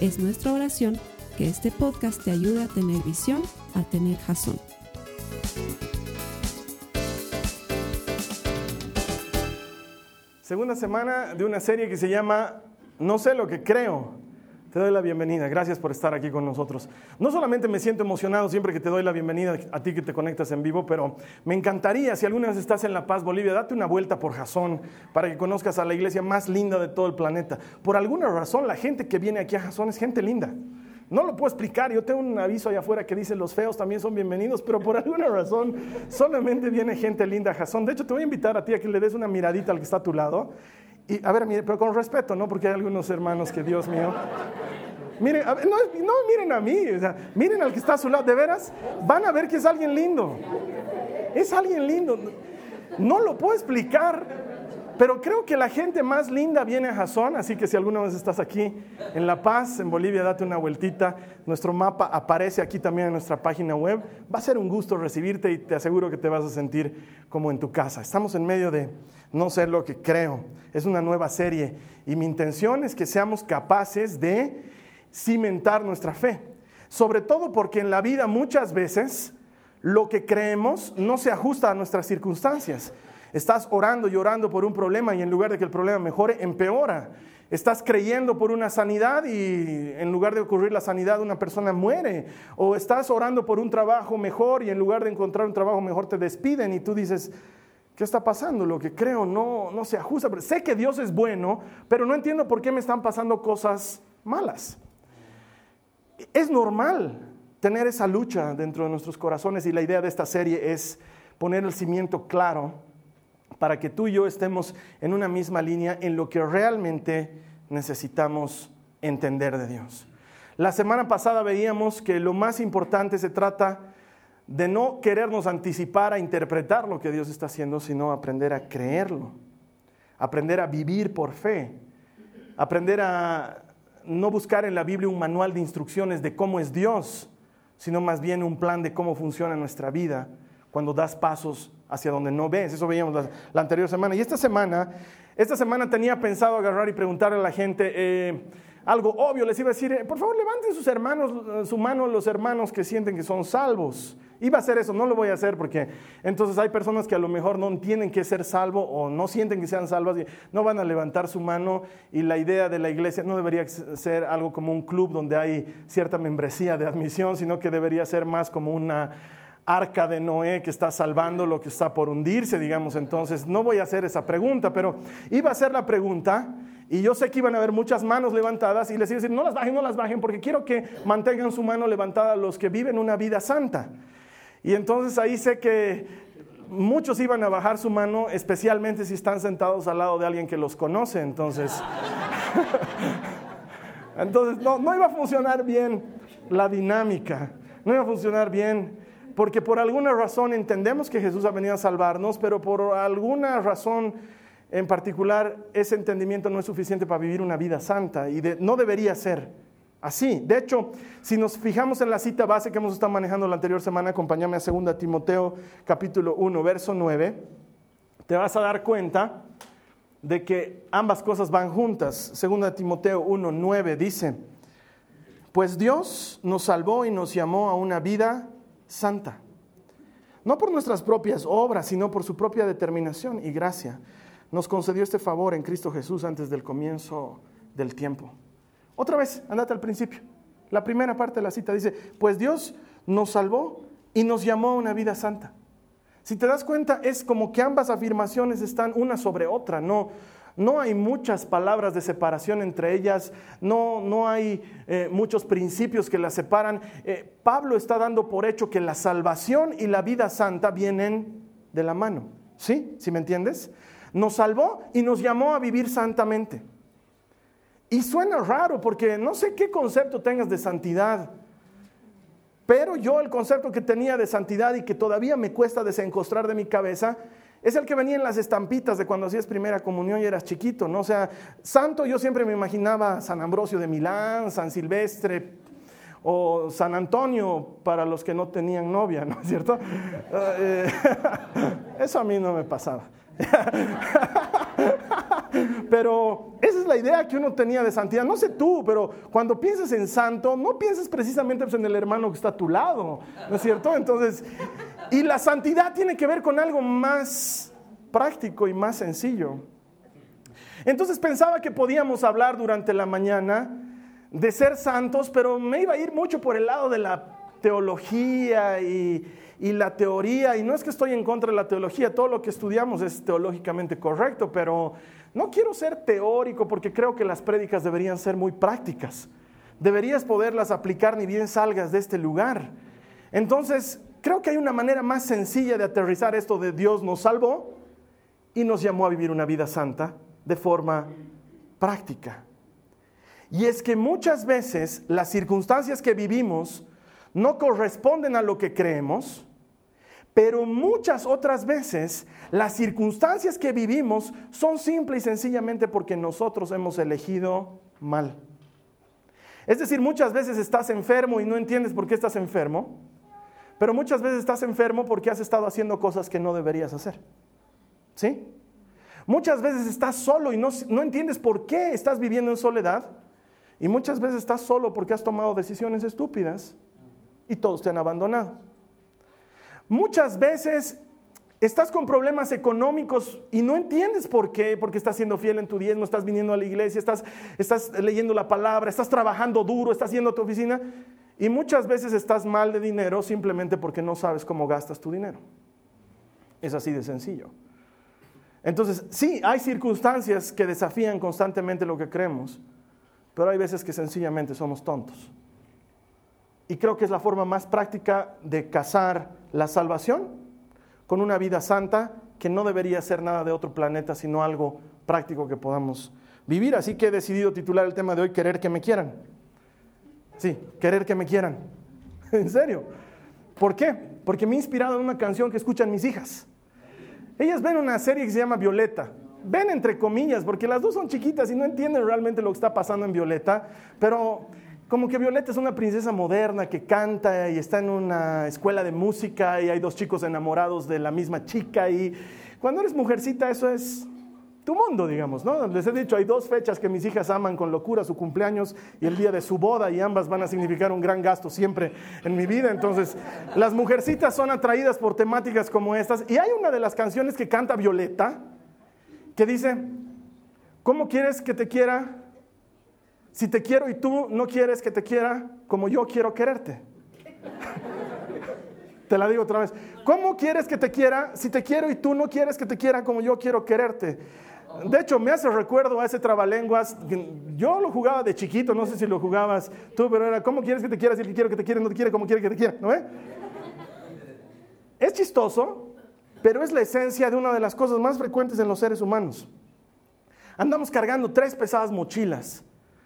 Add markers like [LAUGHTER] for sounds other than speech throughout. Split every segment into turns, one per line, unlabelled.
Es nuestra oración que este podcast te ayude a tener visión, a tener jazón.
Segunda semana de una serie que se llama No sé lo que creo. Te doy la bienvenida. Gracias por estar aquí con nosotros. No solamente me siento emocionado siempre que te doy la bienvenida a ti que te conectas en vivo, pero me encantaría, si alguna vez estás en La Paz, Bolivia, date una vuelta por Jazón para que conozcas a la iglesia más linda de todo el planeta. Por alguna razón, la gente que viene aquí a Jazón es gente linda. No lo puedo explicar, yo tengo un aviso allá afuera que dice los feos también son bienvenidos, pero por alguna razón solamente viene gente linda a Jazón. De hecho, te voy a invitar a ti a que le des una miradita al que está a tu lado y, a ver, pero con respeto, ¿no? Porque hay algunos hermanos que, Dios mío. Miren, no, miren a mí, miren al que está a su lado, de veras, van a ver que es alguien lindo. Es alguien lindo. No lo puedo explicar, pero creo que la gente más linda viene a Jazón, así que si alguna vez estás aquí en La Paz, en Bolivia, date una vueltita. Nuestro mapa aparece aquí también en nuestra página web. Va a ser un gusto recibirte y te aseguro que te vas a sentir como en tu casa. Estamos en medio de no sé lo que creo. Es una nueva serie y mi intención es que seamos capaces de cimentar nuestra fe. Sobre todo porque en la vida muchas veces lo que creemos no se ajusta a nuestras circunstancias. Estás orando y orando por un problema y en lugar de que el problema mejore, empeora. Estás creyendo por una sanidad y en lugar de ocurrir la sanidad una persona muere. O estás orando por un trabajo mejor y en lugar de encontrar un trabajo mejor te despiden y tú dices, ¿qué está pasando? Lo que creo no, no se ajusta. Sé que Dios es bueno, pero no entiendo por qué me están pasando cosas malas. Es normal tener esa lucha dentro de nuestros corazones y la idea de esta serie es poner el cimiento claro para que tú y yo estemos en una misma línea en lo que realmente necesitamos entender de Dios. La semana pasada veíamos que lo más importante se trata de no querernos anticipar a interpretar lo que Dios está haciendo, sino aprender a creerlo, aprender a vivir por fe, aprender a no buscar en la Biblia un manual de instrucciones de cómo es Dios, sino más bien un plan de cómo funciona nuestra vida cuando das pasos hacia donde no ves. Eso veíamos la, anterior semana. Y esta semana, esta semana tenía pensado agarrar y preguntarle a la gente eh, algo obvio. Les iba a decir, eh, por favor, levanten sus hermanos, eh, su mano los hermanos que sienten que son salvos. Iba a hacer eso, no lo voy a hacer porque entonces hay personas que a lo mejor no entienden que ser salvo o no sienten que sean salvas y no van a levantar su mano y la idea de la iglesia no debería ser algo como un club donde hay cierta membresía de admisión, sino que debería ser más como una arca de Noé que está salvando lo que está por hundirse, digamos. Entonces, no voy a hacer esa pregunta, pero iba a hacer la pregunta y yo sé que iban a haber muchas manos levantadas y les iba a decir, no las bajen, no las bajen, porque quiero que mantengan su mano levantada los que viven una vida santa. Y entonces ahí sé que muchos iban a bajar su mano, especialmente si están sentados al lado de alguien que los conoce. Entonces, [LAUGHS] entonces no, no iba a funcionar bien la dinámica, no iba a funcionar bien porque por alguna razón entendemos que Jesús ha venido a salvarnos, pero por alguna razón en particular ese entendimiento no es suficiente para vivir una vida santa y no debería ser así. De hecho, si nos fijamos en la cita base que hemos estado manejando la anterior semana, acompáñame a 2 Timoteo capítulo 1, verso 9, te vas a dar cuenta de que ambas cosas van juntas. 2 Timoteo 1, 9 dice, pues Dios nos salvó y nos llamó a una vida santa. No por nuestras propias obras, sino por su propia determinación y gracia. Nos concedió este favor en Cristo Jesús antes del comienzo del tiempo. Otra vez, andate al principio. La primera parte de la cita dice, pues Dios nos salvó y nos llamó a una vida santa. Si te das cuenta, es como que ambas afirmaciones están una sobre otra, no, no hay muchas palabras de separación entre ellas, no, no hay eh, muchos principios que las separan. Eh, Pablo está dando por hecho que la salvación y la vida santa vienen de la mano. ¿Sí? ¿Sí me entiendes? Nos salvó y nos llamó a vivir santamente. Y suena raro porque no sé qué concepto tengas de santidad, pero yo el concepto que tenía de santidad y que todavía me cuesta desencostrar de mi cabeza es el que venía en las estampitas de cuando hacías primera comunión y eras chiquito, ¿no? O sea, santo yo siempre me imaginaba San Ambrosio de Milán, San Silvestre o San Antonio para los que no tenían novia, ¿no es cierto? Eh, [LAUGHS] eso a mí no me pasaba. [LAUGHS] Pero esa es la idea que uno tenía de santidad. No sé tú, pero cuando piensas en santo, no piensas precisamente pues, en el hermano que está a tu lado, ¿no es cierto? Entonces, y la santidad tiene que ver con algo más práctico y más sencillo. Entonces pensaba que podíamos hablar durante la mañana de ser santos, pero me iba a ir mucho por el lado de la teología y, la teoría, y no es que estoy en contra de la teología, todo lo que estudiamos es teológicamente correcto, pero no quiero ser teórico porque creo que las prédicas deberían ser muy prácticas. Deberías poderlas aplicar ni bien salgas de este lugar. Entonces, creo que hay una manera más sencilla de aterrizar esto de Dios nos salvó y nos llamó a vivir una vida santa de forma práctica. Y es que muchas veces las circunstancias que vivimos no corresponden a lo que creemos, pero muchas otras veces las circunstancias que vivimos son simple y sencillamente porque nosotros hemos elegido mal. Es decir, muchas veces estás enfermo y no entiendes por qué estás enfermo, pero muchas veces estás enfermo porque has estado haciendo cosas que no deberías hacer. ¿Sí? Muchas veces estás solo y no, no entiendes por qué estás viviendo en soledad. Y muchas veces estás solo porque has tomado decisiones estúpidas y todos te han abandonado. Muchas veces estás con problemas económicos y no entiendes por qué, porque estás siendo fiel en tu diezmo, estás viniendo a la iglesia, estás, estás leyendo la palabra, estás trabajando duro, estás yendo a tu oficina y muchas veces estás mal de dinero simplemente porque no sabes cómo gastas tu dinero. Es así de sencillo. Entonces, sí, hay circunstancias que desafían constantemente lo que creemos, pero hay veces que sencillamente somos tontos. Y creo que es la forma más práctica de casar la salvación con una vida santa que no debería ser nada de otro planeta, sino algo práctico que podamos vivir. Así que he decidido titular el tema de hoy, Querer que me quieran. Sí, querer que me quieran. [LAUGHS] en serio. ¿Por qué? Porque me he inspirado en una canción que escuchan mis hijas. Ellas ven una serie que se llama Violeta. Ven entre comillas, porque las dos son chiquitas y no entienden realmente lo que está pasando en Violeta, pero como que Violeta es una princesa moderna que canta y está en una escuela de música y hay dos chicos enamorados de la misma chica y cuando eres mujercita eso es tu mundo, digamos, ¿no? Les he dicho, hay dos fechas que mis hijas aman con locura, su cumpleaños y el día de su boda, y ambas van a significar un gran gasto siempre en mi vida. Entonces, las mujercitas son atraídas por temáticas como estas. Y hay una de las canciones que canta Violeta, que dice, ¿cómo quieres que te quiera si te quiero y tú no quieres que te quiera como yo quiero quererte? [LAUGHS] te la digo otra vez. ¿Cómo quieres que te quiera si te quiero y tú no quieres que te quiera como yo quiero quererte? De hecho, me hace recuerdo a ese trabalenguas. Yo lo jugaba de chiquito, no sé si lo jugabas tú, pero era, ¿cómo quieres que te quiera si el que quiero que te quiera no te quiere como quiere que te quiera? ¿No Es chistoso, pero es la esencia de una de las cosas más frecuentes en los seres humanos. Andamos cargando tres pesadas mochilas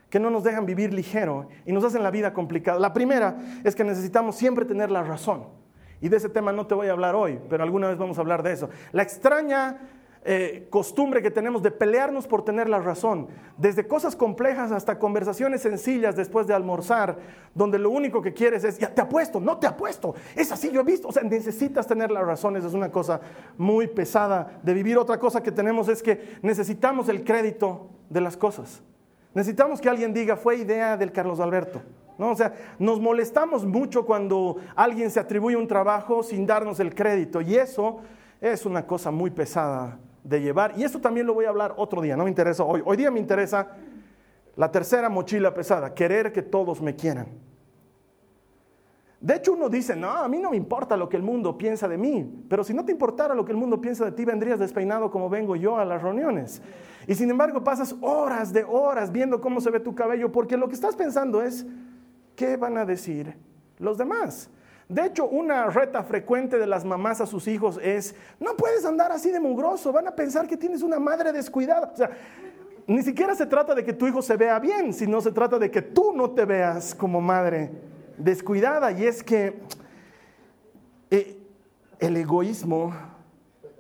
que no nos dejan vivir ligero y nos hacen la vida complicada. La primera es que necesitamos siempre tener la razón. Y de ese tema no te voy a hablar hoy, pero alguna vez vamos a hablar de eso. La extraña eh, costumbre que tenemos de pelearnos por tener la razón, desde cosas complejas hasta conversaciones sencillas después de almorzar, donde lo único que quieres es, ya te apuesto, no te apuesto, es así, yo he visto, o sea, necesitas tener la razón, eso es una cosa muy pesada de vivir. Otra cosa que tenemos es que necesitamos el crédito de las cosas. Necesitamos que alguien diga, fue idea del Carlos Alberto. ¿No? O sea, nos molestamos mucho cuando alguien se atribuye un trabajo sin darnos el crédito y eso es una cosa muy pesada de llevar. Y esto también lo voy a hablar otro día, no me interesa hoy. Hoy día me interesa la tercera mochila pesada, querer que todos me quieran. De hecho, uno dice, no, a mí no me importa lo que el mundo piensa de mí, pero si no te importara lo que el mundo piensa de ti, vendrías despeinado como vengo yo a las reuniones. Y sin embargo, pasas horas de horas viendo cómo se ve tu cabello, porque lo que estás pensando es, ¿qué van a decir los demás? De hecho, una reta frecuente de las mamás a sus hijos es, no puedes andar así de mugroso, van a pensar que tienes una madre descuidada. O sea, ni siquiera se trata de que tu hijo se vea bien, sino se trata de que tú no te veas como madre descuidada. Y es que eh, el egoísmo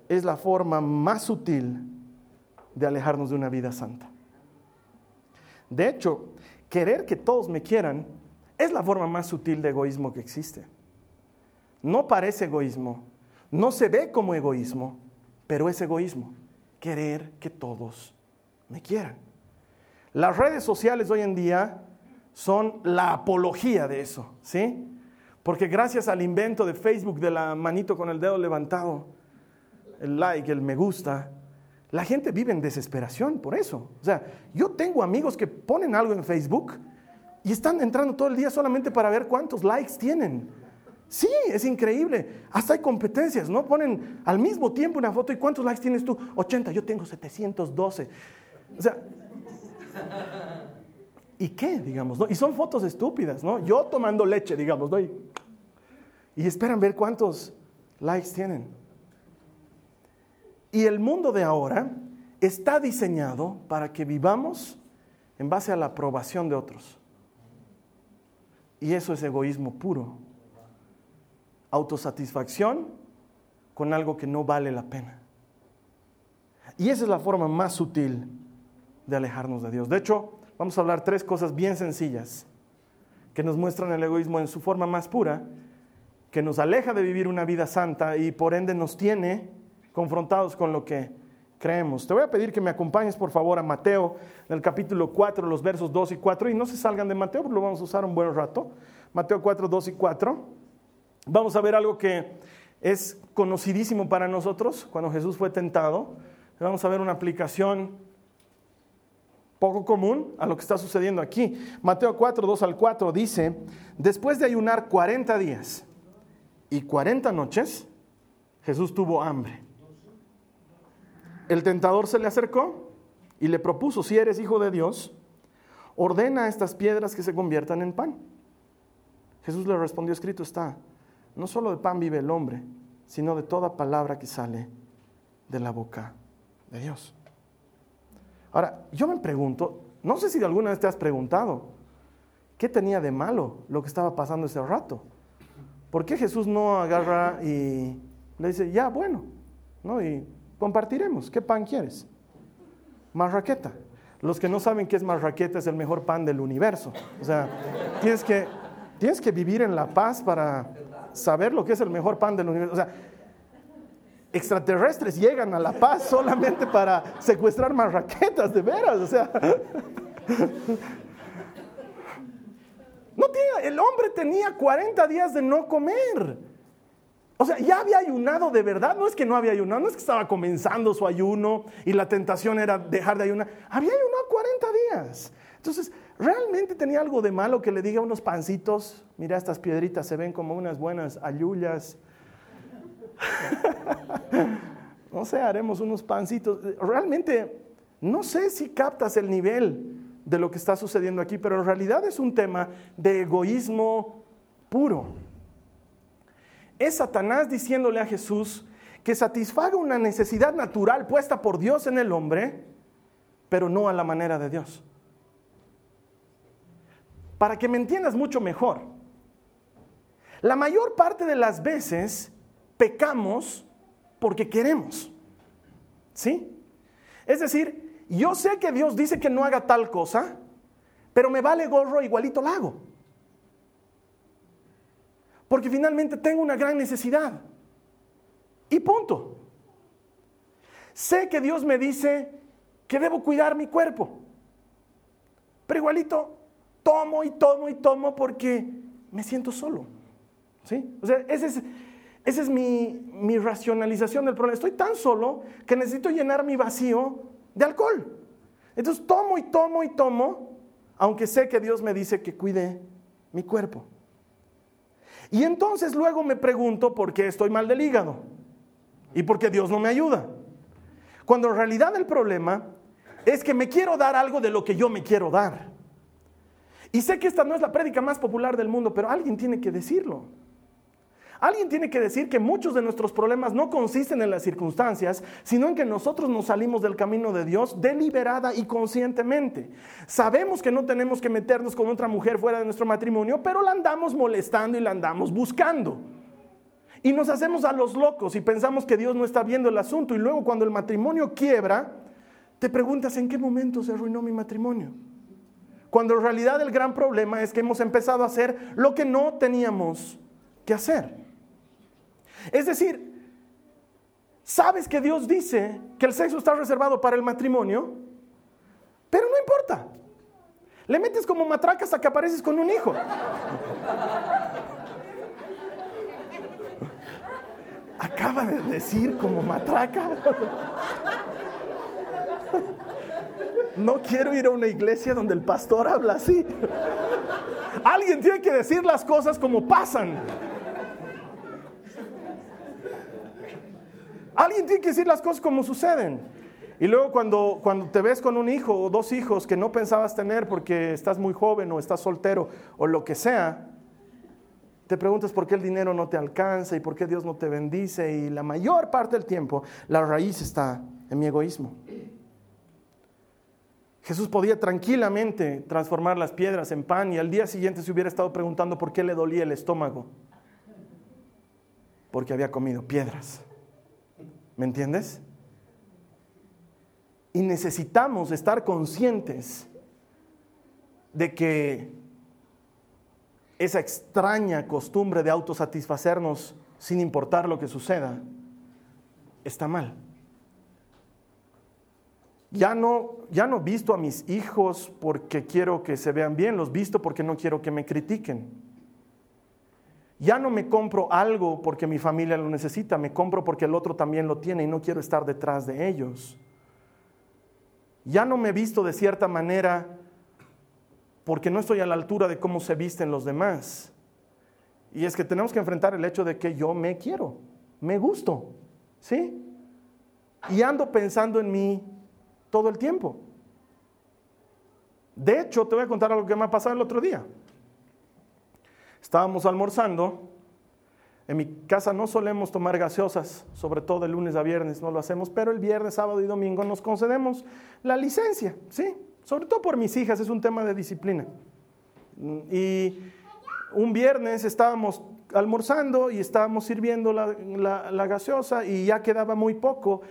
es la forma más sutil de alejarnos de una vida santa. De hecho, querer que todos me quieran es la forma más sutil de egoísmo que existe. No parece egoísmo, no se ve como egoísmo, pero es egoísmo. Querer que todos me quieran. Las redes sociales hoy en día son la apología de eso, ¿sí? Porque gracias al invento de Facebook de la manito con el dedo levantado, el like, el me gusta, la gente vive en desesperación por eso. O sea, yo tengo amigos que ponen algo en Facebook y están entrando todo el día solamente para ver cuántos likes tienen. Sí, es increíble. Hasta hay competencias, ¿no? Ponen al mismo tiempo una foto y ¿cuántos likes tienes tú? 80, yo tengo 712. O sea, ¿y qué, digamos? ¿no? Y son fotos estúpidas, ¿no? Yo tomando leche, digamos, ¿no? Y, y esperan ver cuántos likes tienen. Y el mundo de ahora está diseñado para que vivamos en base a la aprobación de otros. Y eso es egoísmo puro. Autosatisfacción con algo que no vale la pena. Y esa es la forma más sutil de alejarnos de Dios. De hecho, vamos a hablar tres cosas bien sencillas que nos muestran el egoísmo en su forma más pura, que nos aleja de vivir una vida santa y por ende nos tiene confrontados con lo que creemos. Te voy a pedir que me acompañes por favor a Mateo, en el capítulo 4, los versos 2 y 4, y no se salgan de Mateo, porque lo vamos a usar un buen rato. Mateo 4, 2 y 4. Vamos a ver algo que es conocidísimo para nosotros cuando Jesús fue tentado. Vamos a ver una aplicación poco común a lo que está sucediendo aquí. Mateo 4, 2 al 4 dice, después de ayunar 40 días y 40 noches, Jesús tuvo hambre. El tentador se le acercó y le propuso, si eres hijo de Dios, ordena estas piedras que se conviertan en pan. Jesús le respondió, escrito está, no solo de pan vive el hombre, sino de toda palabra que sale de la boca de Dios. Ahora, yo me pregunto, no sé si alguna vez te has preguntado, ¿qué tenía de malo lo que estaba pasando ese rato? ¿Por qué Jesús no agarra y le dice, ya, bueno, ¿no? Y compartiremos. ¿Qué pan quieres? Marraqueta. Los que no saben qué es marraqueta es el mejor pan del universo. O sea, tienes que, tienes que vivir en la paz para saber lo que es el mejor pan del universo. O sea, extraterrestres llegan a la paz [LAUGHS] solamente para secuestrar marraquetas, de veras. O sea, no tiene, el hombre tenía 40 días de no comer. O sea, ya había ayunado de verdad. No es que no había ayunado, no es que estaba comenzando su ayuno y la tentación era dejar de ayunar. Había ayunado 40 días. Entonces, realmente tenía algo de malo que le diga unos pancitos. Mira, estas piedritas se ven como unas buenas ayullas. [LAUGHS] no sé, haremos unos pancitos. Realmente, no sé si captas el nivel de lo que está sucediendo aquí, pero en realidad es un tema de egoísmo puro es Satanás diciéndole a Jesús que satisfaga una necesidad natural puesta por Dios en el hombre, pero no a la manera de Dios. Para que me entiendas mucho mejor, la mayor parte de las veces pecamos porque queremos. ¿Sí? Es decir, yo sé que Dios dice que no haga tal cosa, pero me vale gorro, igualito la hago porque finalmente tengo una gran necesidad. Y punto. Sé que Dios me dice que debo cuidar mi cuerpo, pero igualito tomo y tomo y tomo porque me siento solo. ¿Sí? O sea, esa es, esa es mi, mi racionalización del problema. Estoy tan solo que necesito llenar mi vacío de alcohol. Entonces tomo y tomo y tomo, aunque sé que Dios me dice que cuide mi cuerpo. Y entonces luego me pregunto por qué estoy mal del hígado y por qué Dios no me ayuda. Cuando en realidad el problema es que me quiero dar algo de lo que yo me quiero dar. Y sé que esta no es la prédica más popular del mundo, pero alguien tiene que decirlo. Alguien tiene que decir que muchos de nuestros problemas no consisten en las circunstancias, sino en que nosotros nos salimos del camino de Dios deliberada y conscientemente. Sabemos que no tenemos que meternos con otra mujer fuera de nuestro matrimonio, pero la andamos molestando y la andamos buscando. Y nos hacemos a los locos y pensamos que Dios no está viendo el asunto. Y luego cuando el matrimonio quiebra, te preguntas en qué momento se arruinó mi matrimonio. Cuando en realidad el gran problema es que hemos empezado a hacer lo que no teníamos que hacer. Es decir, sabes que Dios dice que el sexo está reservado para el matrimonio, pero no importa. Le metes como matraca hasta que apareces con un hijo. Acaba de decir como matraca. No quiero ir a una iglesia donde el pastor habla así. Alguien tiene que decir las cosas como pasan. Alguien tiene que decir las cosas como suceden. Y luego cuando, cuando te ves con un hijo o dos hijos que no pensabas tener porque estás muy joven o estás soltero o lo que sea, te preguntas por qué el dinero no te alcanza y por qué Dios no te bendice y la mayor parte del tiempo la raíz está en mi egoísmo. Jesús podía tranquilamente transformar las piedras en pan y al día siguiente se hubiera estado preguntando por qué le dolía el estómago. Porque había comido piedras. ¿Me entiendes? Y necesitamos estar conscientes de que esa extraña costumbre de autosatisfacernos sin importar lo que suceda está mal. Ya no, ya no visto a mis hijos porque quiero que se vean bien, los visto porque no quiero que me critiquen. Ya no me compro algo porque mi familia lo necesita, me compro porque el otro también lo tiene y no quiero estar detrás de ellos. Ya no me visto de cierta manera porque no estoy a la altura de cómo se visten los demás. Y es que tenemos que enfrentar el hecho de que yo me quiero, me gusto, ¿sí? Y ando pensando en mí todo el tiempo. De hecho, te voy a contar algo que me ha pasado el otro día. Estábamos almorzando. En mi casa no solemos tomar gaseosas, sobre todo de lunes a viernes no lo hacemos, pero el viernes, sábado y domingo nos concedemos la licencia, ¿sí? Sobre todo por mis hijas, es un tema de disciplina. Y un viernes estábamos almorzando y estábamos sirviendo la, la gaseosa y ya quedaba muy poco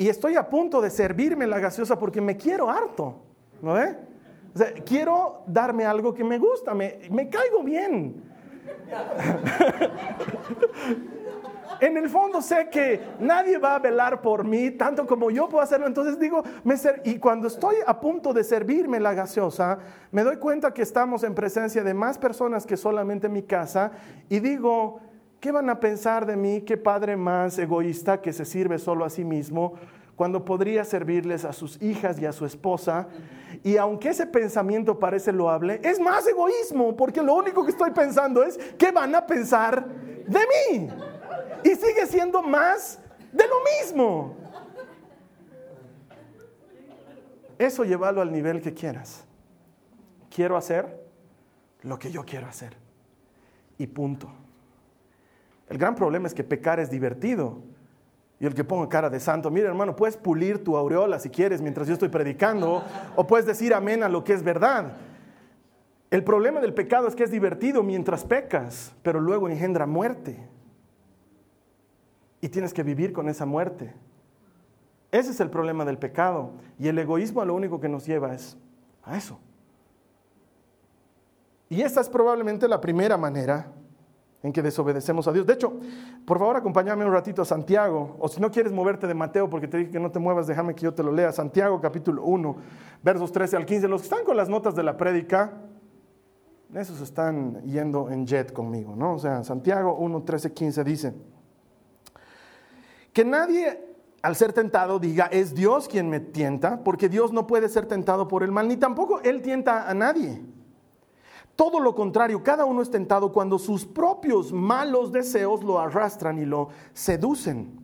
y estoy a punto de servirme la gaseosa porque me quiero harto, ¿no ve? Quiero darme algo que me gusta, me, me caigo bien. [LAUGHS] en el fondo sé que nadie va a velar por mí tanto como yo puedo hacerlo. Entonces digo, y cuando estoy a punto de servirme la gaseosa, me doy cuenta que estamos en presencia de más personas que solamente mi casa y digo, ¿Qué van a pensar de mí? ¿Qué padre más egoísta que se sirve solo a sí mismo cuando podría servirles a sus hijas y a su esposa? Y aunque ese pensamiento parece loable, es más egoísmo, porque lo único que estoy pensando es qué van a pensar de mí. Y sigue siendo más de lo mismo. Eso llévalo al nivel que quieras. Quiero hacer lo que yo quiero hacer. Y punto. El gran problema es que pecar es divertido. Y el que ponga cara de santo, mira hermano, puedes pulir tu aureola si quieres mientras yo estoy predicando, o puedes decir amén a lo que es verdad. El problema del pecado es que es divertido mientras pecas, pero luego engendra muerte. Y tienes que vivir con esa muerte. Ese es el problema del pecado. Y el egoísmo a lo único que nos lleva es a eso. Y esta es probablemente la primera manera en que desobedecemos a Dios. De hecho, por favor acompáñame un ratito a Santiago, o si no quieres moverte de Mateo porque te dije que no te muevas, déjame que yo te lo lea. Santiago capítulo 1, versos 13 al 15. Los que están con las notas de la prédica, esos están yendo en jet conmigo, ¿no? O sea, Santiago 1, 13, 15 dice, que nadie al ser tentado diga, es Dios quien me tienta, porque Dios no puede ser tentado por el mal, ni tampoco Él tienta a nadie. Todo lo contrario, cada uno es tentado cuando sus propios malos deseos lo arrastran y lo seducen.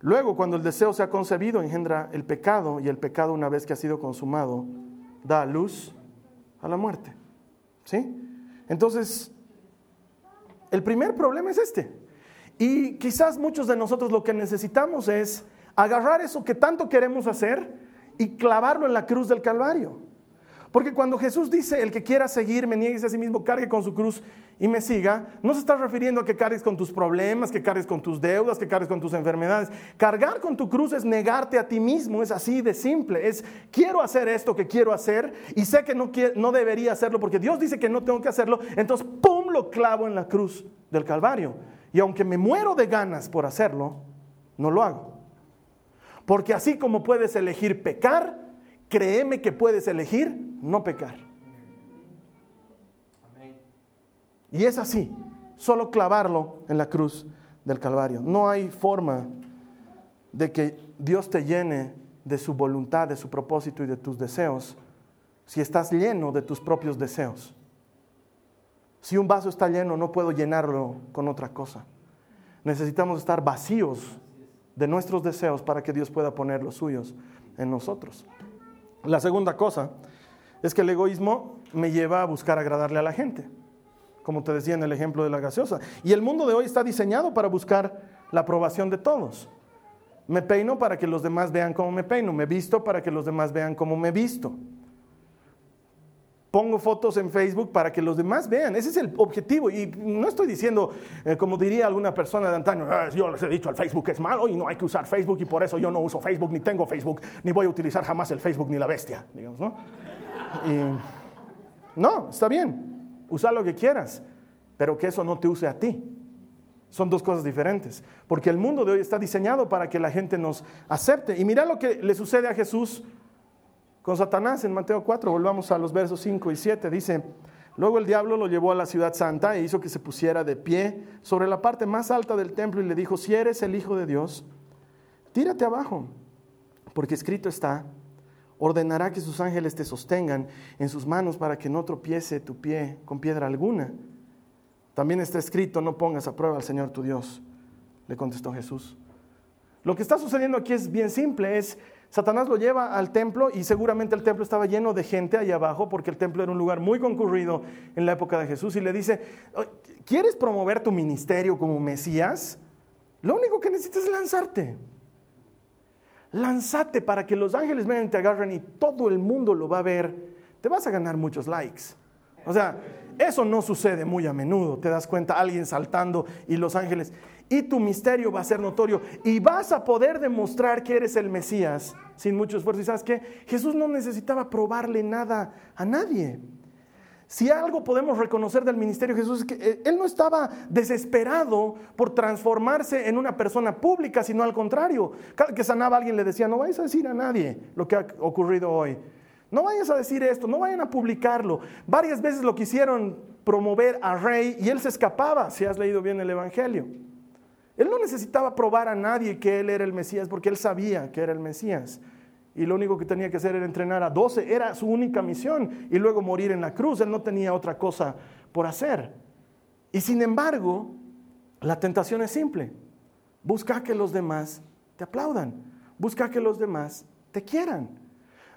Luego, cuando el deseo se ha concebido, engendra el pecado y el pecado, una vez que ha sido consumado, da luz a la muerte. ¿Sí? Entonces, El primer problema es este. Y quizás muchos de nosotros lo que necesitamos es agarrar eso que tanto queremos hacer y clavarlo en la cruz del Calvario. Porque cuando Jesús dice, el que quiera seguirme, niegue a sí mismo, cargue con su cruz y me siga, no se está refiriendo a que cargues con tus problemas, que cargues con tus deudas, que cargues con tus enfermedades. Cargar con tu cruz es negarte a ti mismo, es así de simple. Es quiero hacer esto que quiero hacer y sé que no, no debería hacerlo porque Dios dice que no tengo que hacerlo, entonces ¡pum! lo clavo en la cruz del Calvario. Y aunque me muero de ganas por hacerlo, no lo hago. Porque así como puedes elegir pecar, créeme que puedes elegir no pecar. Y es así, solo clavarlo en la cruz del Calvario. No hay forma de que Dios te llene de su voluntad, de su propósito y de tus deseos si estás lleno de tus propios deseos. Si un vaso está lleno, no puedo llenarlo con otra cosa. Necesitamos estar vacíos de nuestros deseos para que Dios pueda poner los suyos en nosotros. La segunda cosa es que el egoísmo me lleva a buscar agradarle a la gente, como te decía en el ejemplo de la gaseosa. Y el mundo de hoy está diseñado para buscar la aprobación de todos. Me peino para que los demás vean cómo me peino, me visto para que los demás vean cómo me visto. Pongo fotos en Facebook para que los demás vean. Ese es el objetivo. Y no estoy diciendo, eh, como diría alguna persona de antaño, ah, yo les he dicho al Facebook es malo y no hay que usar Facebook y por eso yo no uso Facebook, ni tengo Facebook, ni voy a utilizar jamás el Facebook ni la bestia. Digamos, ¿no? no, está bien, usa lo que quieras, pero que eso no te use a ti. Son dos cosas diferentes, porque el mundo de hoy está diseñado para que la gente nos acepte. Y mira lo que le sucede a Jesús con Satanás en Mateo 4, volvamos a los versos 5 y 7, dice, luego el diablo lo llevó a la ciudad santa e hizo que se pusiera de pie sobre la parte más alta del templo y le dijo, si eres el Hijo de Dios, tírate abajo, porque escrito está, ordenará que sus ángeles te sostengan en sus manos para que no tropiece tu pie con piedra alguna. También está escrito, no pongas a prueba al Señor tu Dios, le contestó Jesús. Lo que está sucediendo aquí es bien simple, es Satanás lo lleva al templo y seguramente el templo estaba lleno de gente ahí abajo porque el templo era un lugar muy concurrido en la época de Jesús y le dice, ¿quieres promover tu ministerio como Mesías? Lo único que necesitas es lanzarte. Lánzate para que los ángeles vengan y te agarren y todo el mundo lo va a ver. Te vas a ganar muchos likes. O sea, eso no sucede muy a menudo. Te das cuenta, alguien saltando y los ángeles. Y tu misterio va a ser notorio. Y vas a poder demostrar que eres el Mesías sin mucho esfuerzo. Y sabes que Jesús no necesitaba probarle nada a nadie. Si algo podemos reconocer del ministerio de Jesús es que eh, él no estaba desesperado por transformarse en una persona pública, sino al contrario. Cada que sanaba a alguien le decía, no vayas a decir a nadie lo que ha ocurrido hoy. No vayas a decir esto, no vayan a publicarlo. Varias veces lo quisieron promover a rey y él se escapaba, si has leído bien el Evangelio. Él no necesitaba probar a nadie que él era el Mesías porque él sabía que era el Mesías y lo único que tenía que hacer era entrenar a 12, era su única misión, y luego morir en la cruz, él no tenía otra cosa por hacer. Y sin embargo, la tentación es simple, busca que los demás te aplaudan, busca que los demás te quieran.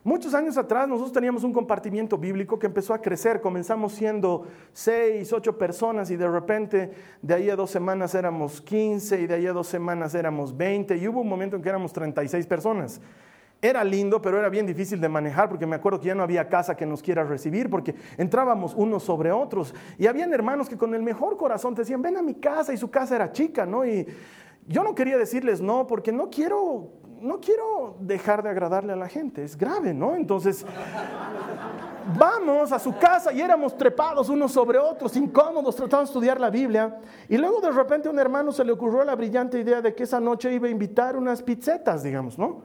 Muchos años atrás nosotros teníamos un compartimiento bíblico que empezó a crecer. Comenzamos siendo seis, ocho personas y de repente de ahí a dos semanas éramos 15 y de ahí a dos semanas éramos 20 y hubo un momento en que éramos 36 personas. Era lindo, pero era bien difícil de manejar porque me acuerdo que ya no había casa que nos quiera recibir porque entrábamos unos sobre otros y habían hermanos que con el mejor corazón te decían, ven a mi casa y su casa era chica, ¿no? Y yo no quería decirles no porque no quiero, no quiero dejar de agradarle a la gente, es grave, ¿no? Entonces, vamos a su casa y éramos trepados unos sobre otros, incómodos, tratando de estudiar la Biblia. Y luego de repente a un hermano se le ocurrió la brillante idea de que esa noche iba a invitar unas pizzetas, digamos, ¿no?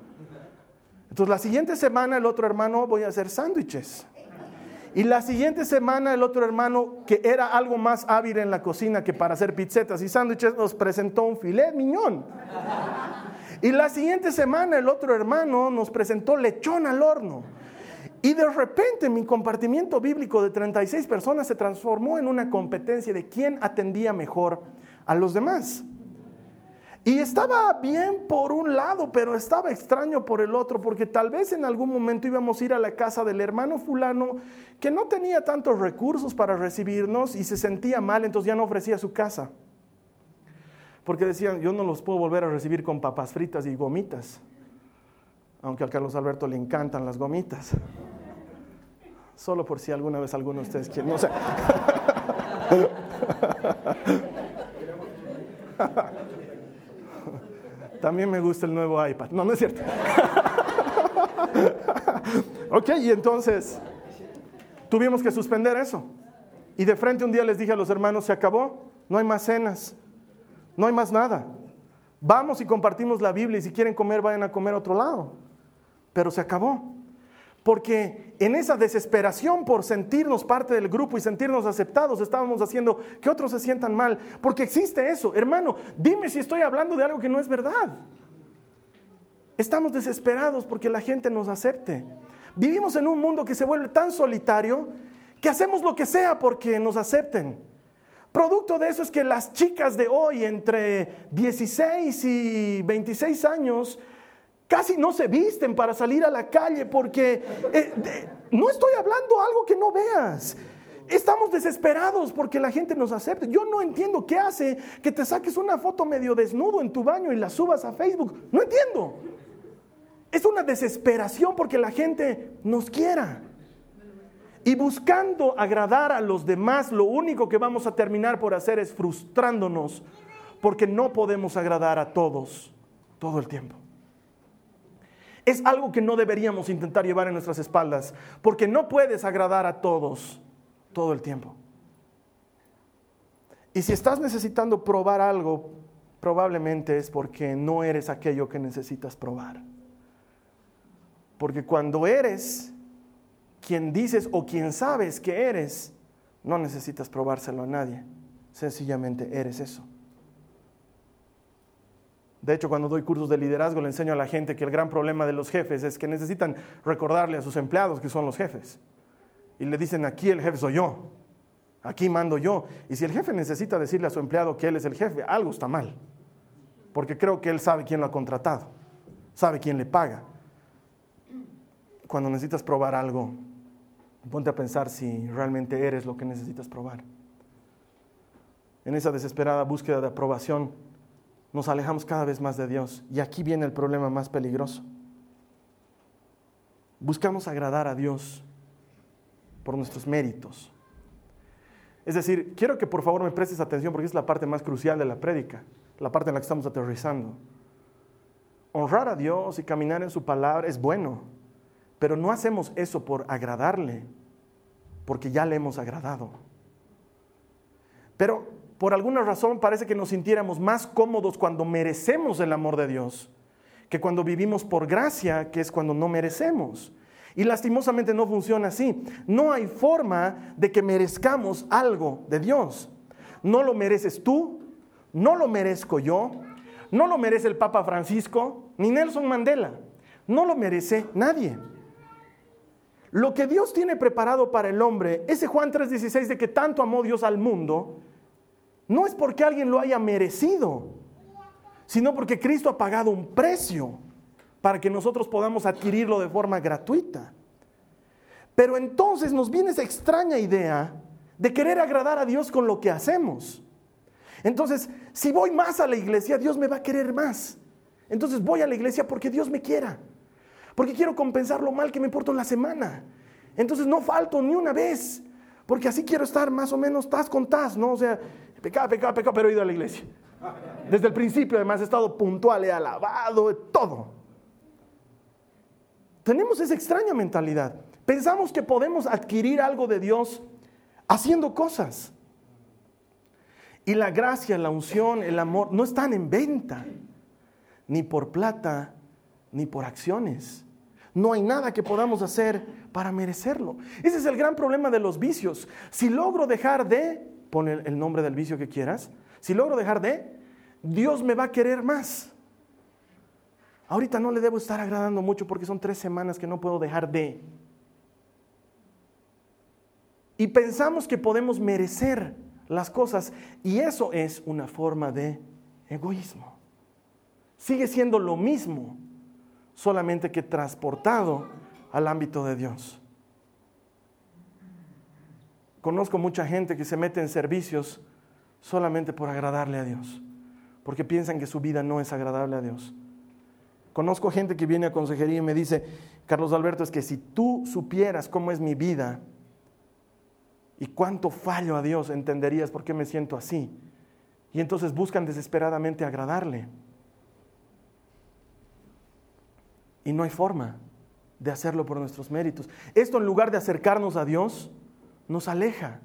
Entonces la siguiente semana el otro hermano voy a hacer sándwiches. Y la siguiente semana el otro hermano, que era algo más hábil en la cocina que para hacer pizzetas y sándwiches, nos presentó un filet miñón. Y la siguiente semana el otro hermano nos presentó lechón al horno. Y de repente mi compartimiento bíblico de 36 personas se transformó en una competencia de quién atendía mejor a los demás. Y estaba bien por un lado, pero estaba extraño por el otro, porque tal vez en algún momento íbamos a ir a la casa del hermano fulano que no tenía tantos recursos para recibirnos y se sentía mal, entonces ya no ofrecía su casa. Porque decían, yo no los puedo volver a recibir con papas fritas y gomitas, aunque al Carlos Alberto le encantan las gomitas. Solo por si alguna vez alguno de ustedes quiere, no sé. [LAUGHS] También me gusta el nuevo iPad. No, no es cierto. [LAUGHS] ok, y entonces tuvimos que suspender eso. Y de frente un día les dije a los hermanos, se acabó, no hay más cenas, no hay más nada. Vamos y compartimos la Biblia y si quieren comer, vayan a comer a otro lado. Pero se acabó. Porque en esa desesperación por sentirnos parte del grupo y sentirnos aceptados, estábamos haciendo que otros se sientan mal. Porque existe eso. Hermano, dime si estoy hablando de algo que no es verdad. Estamos desesperados porque la gente nos acepte. Vivimos en un mundo que se vuelve tan solitario que hacemos lo que sea porque nos acepten. Producto de eso es que las chicas de hoy, entre 16 y 26 años, casi no se visten para salir a la calle porque eh, no estoy hablando algo que no veas. Estamos desesperados porque la gente nos acepte. Yo no entiendo qué hace que te saques una foto medio desnudo en tu baño y la subas a Facebook. No entiendo. Es una desesperación porque la gente nos quiera. Y buscando agradar a los demás, lo único que vamos a terminar por hacer es frustrándonos porque no podemos agradar a todos todo el tiempo. Es algo que no deberíamos intentar llevar en nuestras espaldas, porque no puedes agradar a todos todo el tiempo. Y si estás necesitando probar algo, probablemente es porque no eres aquello que necesitas probar. Porque cuando eres quien dices o quien sabes que eres, no necesitas probárselo a nadie. Sencillamente eres eso. De hecho, cuando doy cursos de liderazgo, le enseño a la gente que el gran problema de los jefes es que necesitan recordarle a sus empleados que son los jefes. Y le dicen, aquí el jefe soy yo, aquí mando yo. Y si el jefe necesita decirle a su empleado que él es el jefe, algo está mal. Porque creo que él sabe quién lo ha contratado, sabe quién le paga. Cuando necesitas probar algo, ponte a pensar si realmente eres lo que necesitas probar. En esa desesperada búsqueda de aprobación, nos alejamos cada vez más de Dios. Y aquí viene el problema más peligroso. Buscamos agradar a Dios por nuestros méritos. Es decir, quiero que por favor me prestes atención porque es la parte más crucial de la prédica, la parte en la que estamos aterrizando. Honrar a Dios y caminar en su palabra es bueno, pero no hacemos eso por agradarle, porque ya le hemos agradado. Pero por alguna razón parece que nos sintiéramos más cómodos cuando merecemos el amor de Dios que cuando vivimos por gracia, que es cuando no merecemos. Y lastimosamente no funciona así. No hay forma de que merezcamos algo de Dios. No lo mereces tú, no lo merezco yo, no lo merece el Papa Francisco, ni Nelson Mandela. No lo merece nadie. Lo que Dios tiene preparado para el hombre, ese Juan 3:16 de que tanto amó Dios al mundo, no es porque alguien lo haya merecido, sino porque Cristo ha pagado un precio para que nosotros podamos adquirirlo de forma gratuita. Pero entonces nos viene esa extraña idea de querer agradar a Dios con lo que hacemos. Entonces, si voy más a la iglesia, Dios me va a querer más. Entonces voy a la iglesia porque Dios me quiera. Porque quiero compensar lo mal que me porto en la semana. Entonces no falto ni una vez. Porque así quiero estar más o menos tas con tas, ¿no? O sea, Pecado, pecado, pecado, pero he ido a la iglesia. Desde el principio, además, he estado puntual, he alabado, todo. Tenemos esa extraña mentalidad. Pensamos que podemos adquirir algo de Dios haciendo cosas. Y la gracia, la unción, el amor no están en venta, ni por plata, ni por acciones. No hay nada que podamos hacer para merecerlo. Ese es el gran problema de los vicios. Si logro dejar de, pon el, nombre del vicio que quieras, si logro dejar de, Dios me va a querer más. Ahorita no le debo estar agradando mucho porque son tres semanas que no puedo dejar de. Y pensamos que podemos merecer las cosas y eso es una forma de egoísmo. Sigue siendo lo mismo, solamente que transportado al ámbito de Dios. Conozco mucha gente que se mete en servicios solamente por agradarle a Dios, porque piensan que su vida no es agradable a Dios. Conozco gente que viene a consejería y me dice, Carlos Alberto, es que si tú supieras cómo es mi vida y cuánto fallo a Dios, entenderías por qué me siento así. Y entonces buscan desesperadamente agradarle. Y no hay forma de hacerlo por nuestros méritos. Esto en lugar de acercarnos a Dios, nos aleja.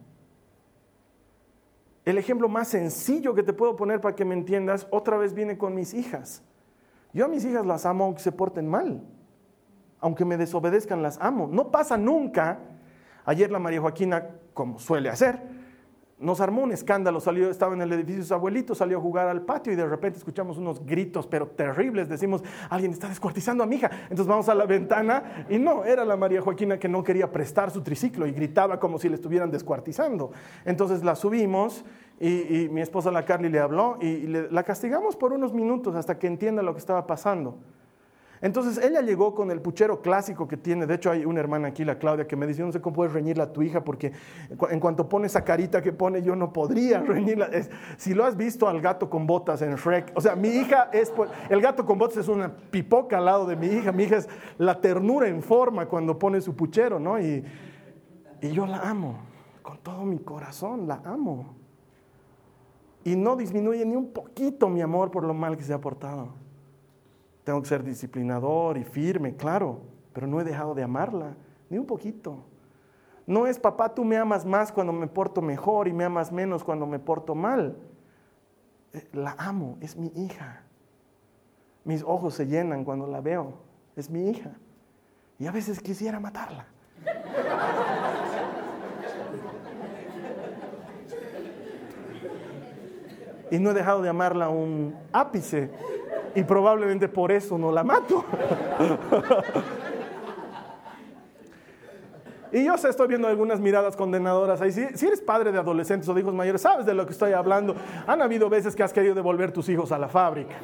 El ejemplo más sencillo que te puedo poner para que me entiendas, otra vez viene con mis hijas. Yo a mis hijas las amo aunque se porten mal, aunque me desobedezcan, las amo. No pasa nunca. Ayer la María Joaquina, como suele hacer, nos armó un escándalo, salió, estaba en el edificio de su abuelito, salió a jugar al patio y de repente escuchamos unos gritos, pero terribles, decimos, alguien está descuartizando a mi hija. Entonces vamos a la ventana y no, era la María Joaquina que no quería prestar su triciclo y gritaba como si le estuvieran descuartizando. Entonces la subimos y, mi esposa la Carly le habló y la castigamos por unos minutos hasta que entienda lo que estaba pasando. Entonces ella llegó con el puchero clásico que tiene. De hecho, hay una hermana aquí, la Claudia, que me dice: no sé cómo puedes reñirla a tu hija, porque en cuanto pone esa carita que pone, yo no podría [LAUGHS] reñirla. si lo has visto al gato con botas en Shrek, o sea, mi hija es. El gato con botas es una pipoca al lado de mi hija. Mi hija es la ternura en forma cuando pone su puchero, ¿no? Y yo la amo, con todo mi corazón, la amo. Y no disminuye ni un poquito mi amor por lo mal que se ha portado. Tengo que ser disciplinador y firme, claro, pero no he dejado de amarla, ni un poquito. No es, papá, tú me amas más cuando me porto mejor y me amas menos cuando me porto mal. Eh, la amo, es mi hija. Mis ojos se llenan cuando la veo, es mi hija. Y a veces quisiera matarla. y no he dejado de amarla un ápice y probablemente por eso no la mato. Y yo sé, estoy viendo algunas miradas condenadoras ahí. Si, si, eres padre de adolescentes o de hijos mayores, sabes de lo que estoy hablando. Han habido veces que has querido devolver tus hijos a la fábrica.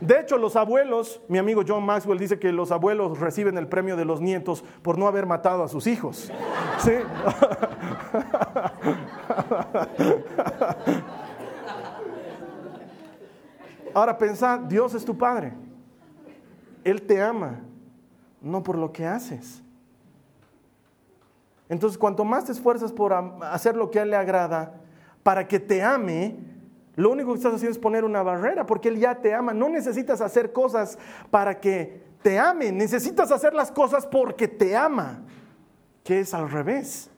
De hecho, los abuelos, mi amigo John Maxwell dice que los abuelos reciben el premio de los nietos por no haber matado a sus hijos. ¿Sí? [LAUGHS] Ahora pensá, Dios es tu Padre. Él te ama, no por lo que haces. Entonces, cuanto más te esfuerzas por hacer lo que a Él le agrada, para que te ame, lo único que estás haciendo es poner una barrera, porque Él ya te ama. No necesitas hacer cosas para que te ame, necesitas hacer las cosas porque te ama, que es al revés.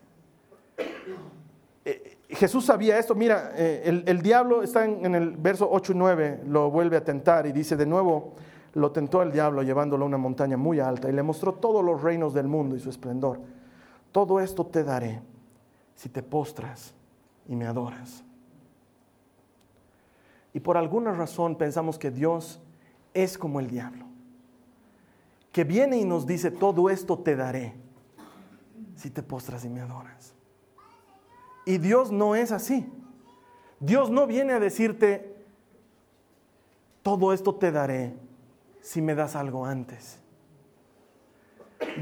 Jesús sabía esto. Mira, eh, el, diablo está en, el verso 8 y 9, lo vuelve a tentar y dice de nuevo, lo tentó el diablo llevándolo a una montaña muy alta y le mostró todos los reinos del mundo y su esplendor. Todo esto te daré si te postras y me adoras. Y por alguna razón pensamos que Dios es como el diablo, que viene y nos dice, todo esto te daré si te postras y me adoras. Y Dios no es así. Dios no viene a decirte, todo esto te daré si me das algo antes.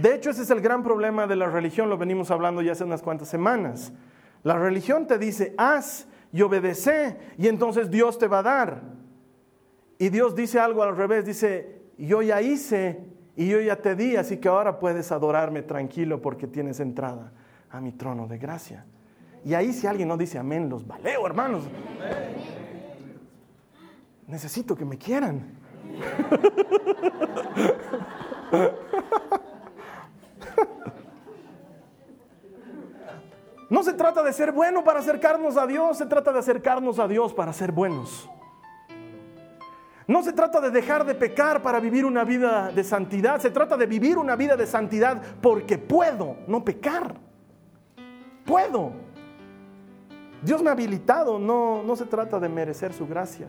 De hecho, ese es el gran problema de la religión, lo venimos hablando ya hace unas cuantas semanas. La religión te dice, haz y obedece, y entonces Dios te va a dar. Y Dios dice algo al revés, dice, yo ya hice y yo ya te di, así que ahora puedes adorarme tranquilo porque tienes entrada a mi trono de gracia. Y ahí si alguien no dice amén, los valeo, hermanos. Necesito que me quieran. No se trata de ser bueno para acercarnos a Dios, se trata de acercarnos a Dios para ser buenos. No se trata de dejar de pecar para vivir una vida de santidad, se trata de vivir una vida de santidad porque puedo, no pecar. Puedo. Dios me ha habilitado, no, no se trata de merecer su gracia,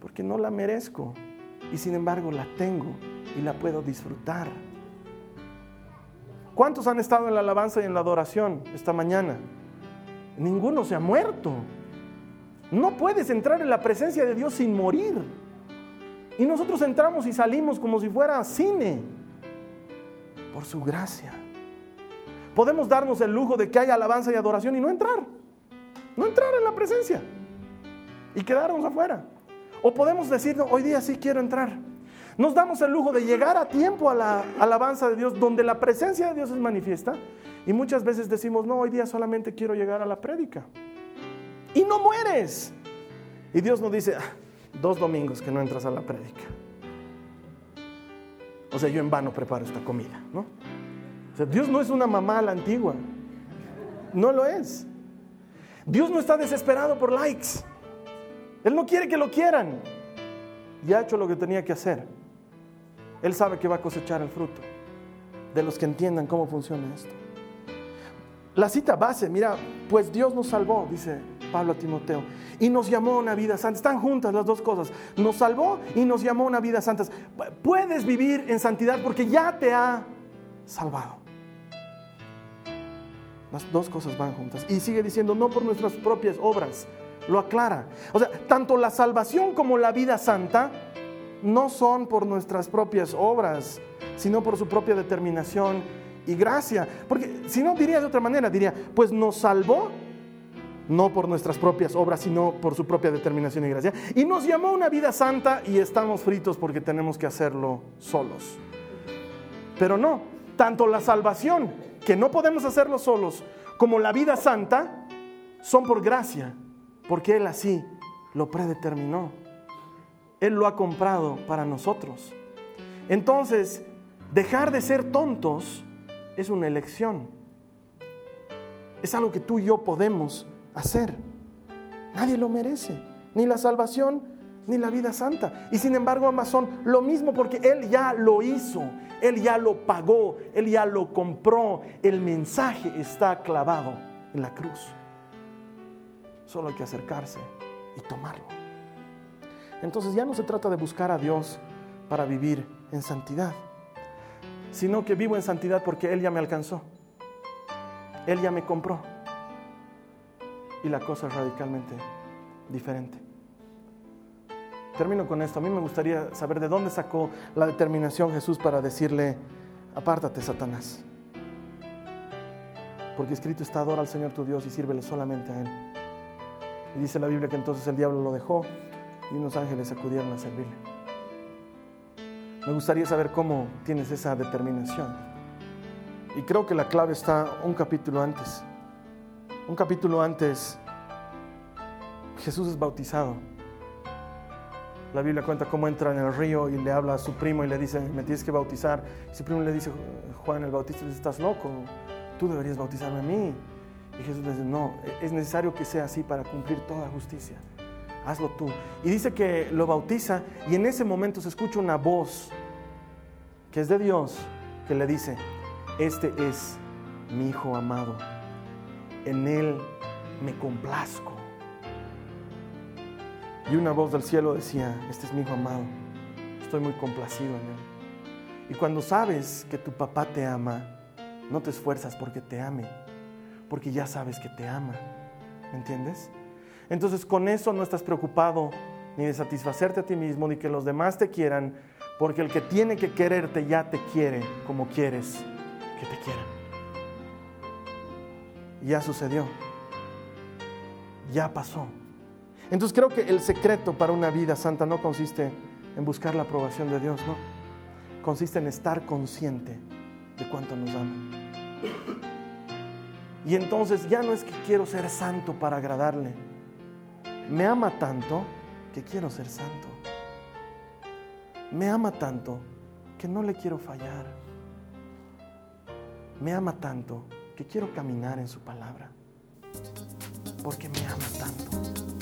porque no la merezco y sin embargo la tengo y la puedo disfrutar. ¿Cuántos han estado en la alabanza y en la adoración esta mañana? Ninguno se ha muerto. No puedes entrar en la presencia de Dios sin morir. Y nosotros entramos y salimos como si fuera cine, por su gracia. Podemos darnos el lujo de que haya alabanza y adoración y no entrar, no entrar en la presencia y quedarnos afuera. O podemos decir, hoy día sí quiero entrar. Nos damos el lujo de llegar a tiempo a la alabanza de Dios, donde la presencia de Dios es manifiesta. Y muchas veces decimos, no, hoy día solamente quiero llegar a la prédica. Y no mueres. Y Dios nos dice, ah, dos domingos que no entras a la prédica. O sea, yo en vano preparo esta comida, ¿no? O sea, Dios no es una mamá a la antigua. No lo es. Dios no está desesperado por likes. Él no quiere que lo quieran. Ya ha hecho lo que tenía que hacer. Él sabe que va a cosechar el fruto de los que entiendan cómo funciona esto. La cita base, mira, pues Dios nos salvó, dice Pablo a Timoteo, y nos llamó a una vida santa. Están juntas las dos cosas. Nos salvó y nos llamó a una vida santa. Puedes vivir en santidad porque ya te ha salvado. Las dos cosas van juntas. Y sigue diciendo, no por nuestras propias obras, lo aclara. O sea, tanto la salvación como la vida santa no son por nuestras propias obras, sino por su propia determinación y gracia. Porque si no, diría de otra manera, diría, pues nos salvó no por nuestras propias obras, sino por su propia determinación y gracia. Y nos llamó una vida santa y estamos fritos porque tenemos que hacerlo solos. Pero no, tanto la salvación, que no podemos hacerlo solos, como la vida santa, son por gracia porque Él así lo predeterminó. Él lo ha comprado para nosotros. Entonces, dejar de ser tontos es una elección. Es algo que tú y yo podemos hacer. Nadie lo merece, ni la salvación ni la vida santa. Y sin embargo, ambas son lo mismo porque Él ya lo hizo, Él ya lo pagó, Él ya lo compró. El mensaje está clavado en la cruz. Solo hay que acercarse y tomarlo. Entonces ya no se trata de buscar a Dios para vivir en santidad, sino que vivo en santidad porque Él ya me alcanzó. Él ya me compró. Y la cosa es radicalmente diferente. Termino con esto. A mí me gustaría saber de dónde sacó la determinación Jesús para decirle, apártate, Satanás. Porque escrito está, adora al Señor tu Dios y sírvele solamente a Él. Y dice la Biblia que entonces el diablo lo dejó y unos ángeles acudieron a servirle. Me gustaría saber cómo tienes esa determinación. Y creo que la clave está un capítulo antes. Un capítulo antes, Jesús es bautizado. La Biblia cuenta cómo entra en el río y le habla a su primo y le dice, me tienes que bautizar. Y su primo le dice, Juan el Bautista, estás loco, tú deberías bautizarme a mí. Y Jesús dice, no, es necesario que sea así para cumplir toda justicia. Hazlo tú. Y dice que lo bautiza y en ese momento se escucha una voz que es de Dios que le dice, este es mi Hijo amado, en Él me complazco. Y una voz del cielo decía, este es mi Hijo amado, estoy muy complacido en Él. Y cuando sabes que tu papá te ama, no te esfuerzas porque te ame, porque ya sabes que te ama. ¿Me entiendes? Entonces con eso no estás preocupado ni de satisfacerte a ti mismo, ni que los demás te quieran, porque el que tiene que quererte ya te quiere como quieres que te quieran. Ya sucedió. Ya pasó. Entonces creo que el secreto para una vida santa no consiste en buscar la aprobación de Dios, no. Consiste en estar consciente de cuánto nos ama. Y entonces ya no es que quiero ser santo para agradarle. Me ama tanto que quiero ser santo. Me ama tanto que no le quiero fallar. Me ama tanto que quiero caminar en su palabra. Porque me ama tanto.